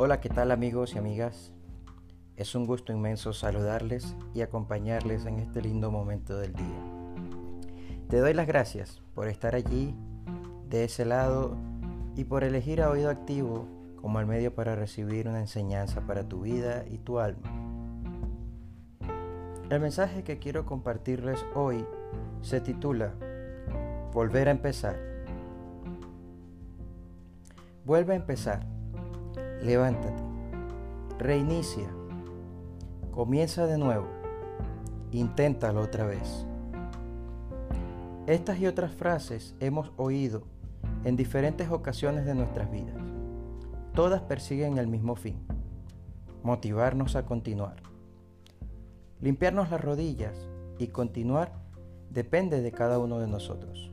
Hola, ¿qué tal amigos y amigas? Es un gusto inmenso saludarles y acompañarles en este lindo momento del día. Te doy las gracias por estar allí, de ese lado, y por elegir a Oído Activo como el medio para recibir una enseñanza para tu vida y tu alma. El mensaje que quiero compartirles hoy se titula Volver a empezar. Vuelve a empezar. Levántate. Reinicia Comienza de nuevo. Inténtalo otra vez. Estas y otras frases hemos oído en diferentes ocasiones de nuestras vidas. Todas persiguen el mismo fin, motivarnos a continuar. Limpiarnos las rodillas y continuar depende de cada uno de nosotros.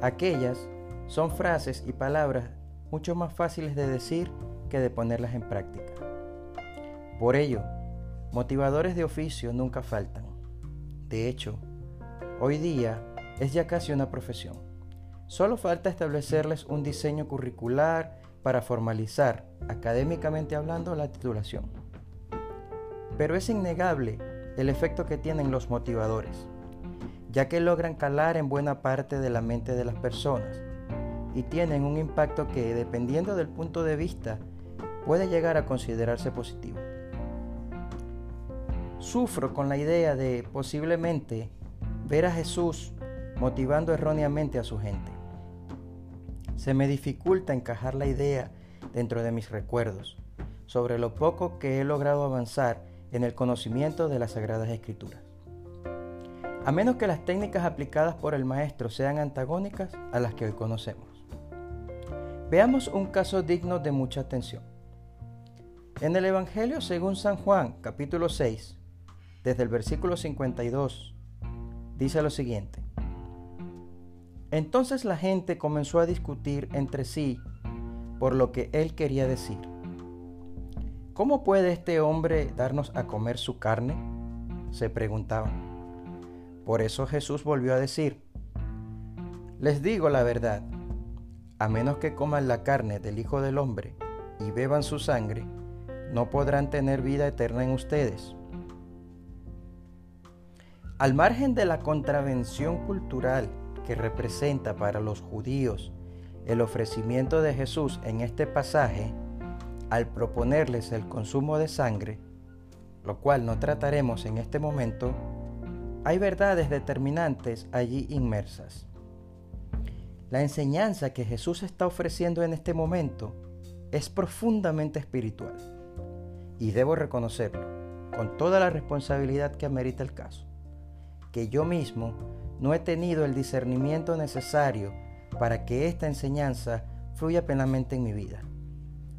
Aquellas son frases y palabras mucho más fáciles de decir que de ponerlas en práctica. Por ello, Motivadores de oficio nunca faltan. De hecho, hoy día es ya casi una profesión. Solo falta establecerles un diseño curricular para formalizar, académicamente hablando, la titulación. Pero es innegable el efecto que tienen los motivadores, ya que logran calar en buena parte de la mente de las personas y tienen un impacto que, dependiendo del punto de vista, puede llegar a considerarse positivo. Sufro con la idea de posiblemente ver a Jesús motivando erróneamente a su gente. Se me dificulta encajar la idea dentro de mis recuerdos sobre lo poco que he logrado avanzar en el conocimiento de las Sagradas Escrituras. A menos que las técnicas aplicadas por el Maestro sean antagónicas a las que hoy conocemos. Veamos un caso digno de mucha atención. En el Evangelio según San Juan, capítulo 6, desde el versículo 52, dice lo siguiente. Entonces la gente comenzó a discutir entre sí por lo que él quería decir. ¿Cómo puede este hombre darnos a comer su carne? se preguntaban. Por eso Jesús volvió a decir, les digo la verdad, a menos que coman la carne del Hijo del Hombre y beban su sangre, no podrán tener vida eterna en ustedes. Al margen de la contravención cultural que representa para los judíos el ofrecimiento de Jesús en este pasaje, al proponerles el consumo de sangre, lo cual no trataremos en este momento, hay verdades determinantes allí inmersas. La enseñanza que Jesús está ofreciendo en este momento es profundamente espiritual y debo reconocerlo con toda la responsabilidad que amerita el caso que yo mismo no he tenido el discernimiento necesario para que esta enseñanza fluya plenamente en mi vida,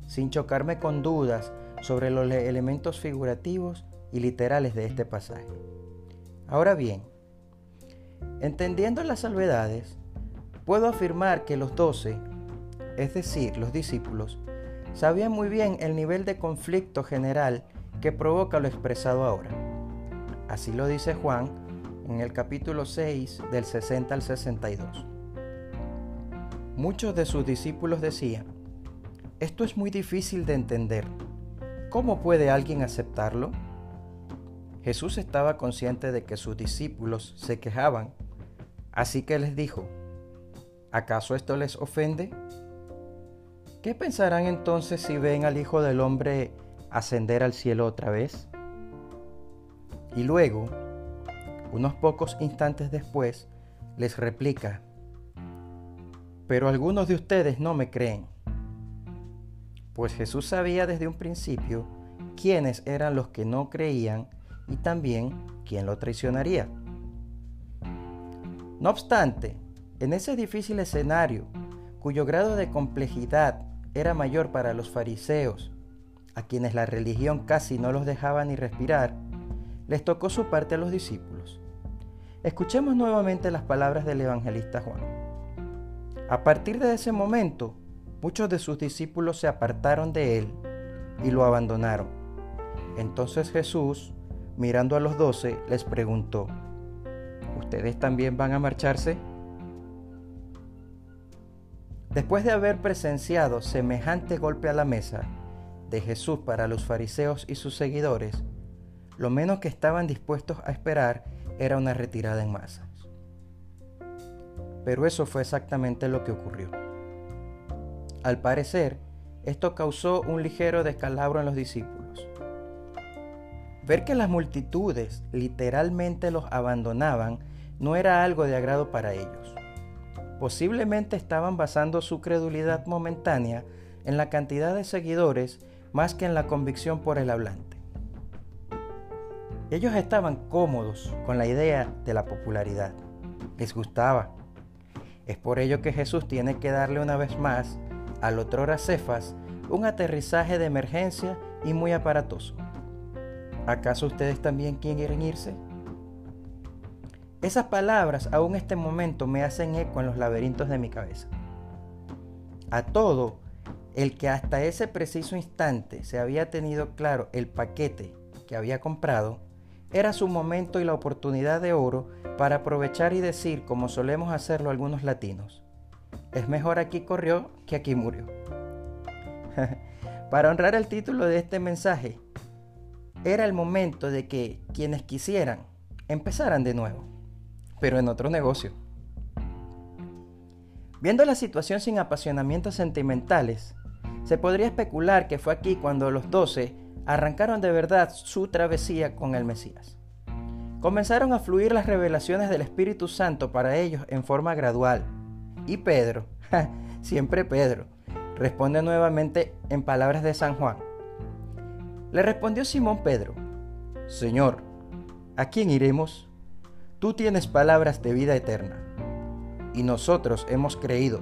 sin chocarme con dudas sobre los elementos figurativos y literales de este pasaje. Ahora bien, entendiendo las salvedades, puedo afirmar que los doce, es decir, los discípulos, sabían muy bien el nivel de conflicto general que provoca lo expresado ahora. Así lo dice Juan en el capítulo 6 del 60 al 62. Muchos de sus discípulos decían, esto es muy difícil de entender. ¿Cómo puede alguien aceptarlo? Jesús estaba consciente de que sus discípulos se quejaban, así que les dijo, ¿acaso esto les ofende? ¿Qué pensarán entonces si ven al Hijo del Hombre ascender al cielo otra vez? Y luego, unos pocos instantes después, les replica, pero algunos de ustedes no me creen. Pues Jesús sabía desde un principio quiénes eran los que no creían y también quién lo traicionaría. No obstante, en ese difícil escenario, cuyo grado de complejidad era mayor para los fariseos, a quienes la religión casi no los dejaba ni respirar, les tocó su parte a los discípulos. Escuchemos nuevamente las palabras del evangelista Juan. A partir de ese momento, muchos de sus discípulos se apartaron de él y lo abandonaron. Entonces Jesús, mirando a los doce, les preguntó, ¿Ustedes también van a marcharse? Después de haber presenciado semejante golpe a la mesa, de Jesús para los fariseos y sus seguidores, lo menos que estaban dispuestos a esperar era una retirada en masas. Pero eso fue exactamente lo que ocurrió. Al parecer, esto causó un ligero descalabro en los discípulos. Ver que las multitudes literalmente los abandonaban no era algo de agrado para ellos. Posiblemente estaban basando su credulidad momentánea en la cantidad de seguidores más que en la convicción por el hablante. Ellos estaban cómodos con la idea de la popularidad. Les gustaba. Es por ello que Jesús tiene que darle una vez más al otrora Cefas un aterrizaje de emergencia y muy aparatoso. ¿Acaso ustedes también quieren irse? Esas palabras aún en este momento me hacen eco en los laberintos de mi cabeza. A todo el que hasta ese preciso instante se había tenido claro el paquete que había comprado, era su momento y la oportunidad de oro para aprovechar y decir, como solemos hacerlo algunos latinos, es mejor aquí corrió que aquí murió. Para honrar el título de este mensaje, era el momento de que quienes quisieran empezaran de nuevo, pero en otro negocio. Viendo la situación sin apasionamientos sentimentales, se podría especular que fue aquí cuando los doce arrancaron de verdad su travesía con el Mesías. Comenzaron a fluir las revelaciones del Espíritu Santo para ellos en forma gradual. Y Pedro, siempre Pedro, responde nuevamente en palabras de San Juan. Le respondió Simón Pedro, Señor, ¿a quién iremos? Tú tienes palabras de vida eterna, y nosotros hemos creído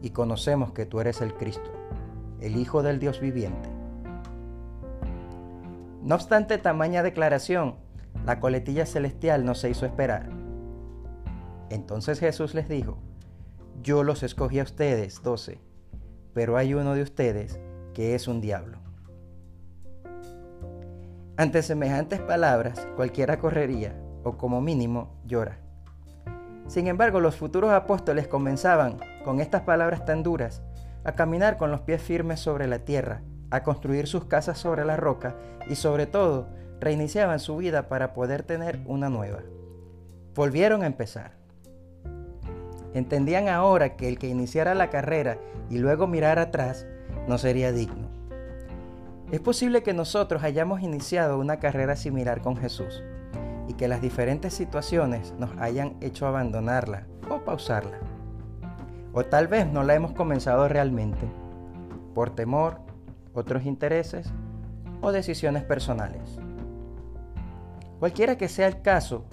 y conocemos que tú eres el Cristo, el Hijo del Dios viviente. No obstante tamaña declaración, la coletilla celestial no se hizo esperar. Entonces Jesús les dijo, yo los escogí a ustedes, doce pero hay uno de ustedes que es un diablo. Ante semejantes palabras, cualquiera correría, o como mínimo llora. Sin embargo, los futuros apóstoles comenzaban, con estas palabras tan duras, a caminar con los pies firmes sobre la tierra, a construir sus casas sobre la roca y sobre todo reiniciaban su vida para poder tener una nueva. Volvieron a empezar. Entendían ahora que el que iniciara la carrera y luego mirara atrás no sería digno. Es posible que nosotros hayamos iniciado una carrera similar con Jesús y que las diferentes situaciones nos hayan hecho abandonarla o pausarla. O tal vez no la hemos comenzado realmente, por temor, otros intereses o decisiones personales. Cualquiera que sea el caso,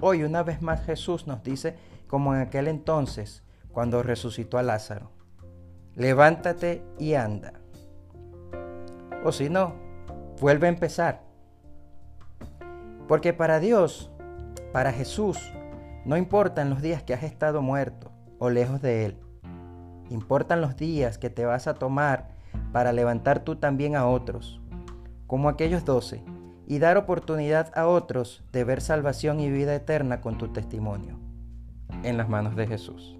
hoy una vez más Jesús nos dice como en aquel entonces cuando resucitó a Lázaro. Levántate y anda. O si no, vuelve a empezar. Porque para Dios, para Jesús, no importan los días que has estado muerto o lejos de Él. Importan los días que te vas a tomar para levantar tú también a otros, como aquellos doce, y dar oportunidad a otros de ver salvación y vida eterna con tu testimonio en las manos de Jesús.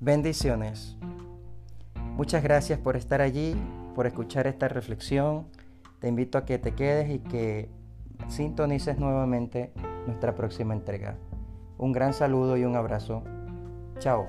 Bendiciones. Muchas gracias por estar allí, por escuchar esta reflexión. Te invito a que te quedes y que sintonices nuevamente nuestra próxima entrega. Un gran saludo y un abrazo. Chao.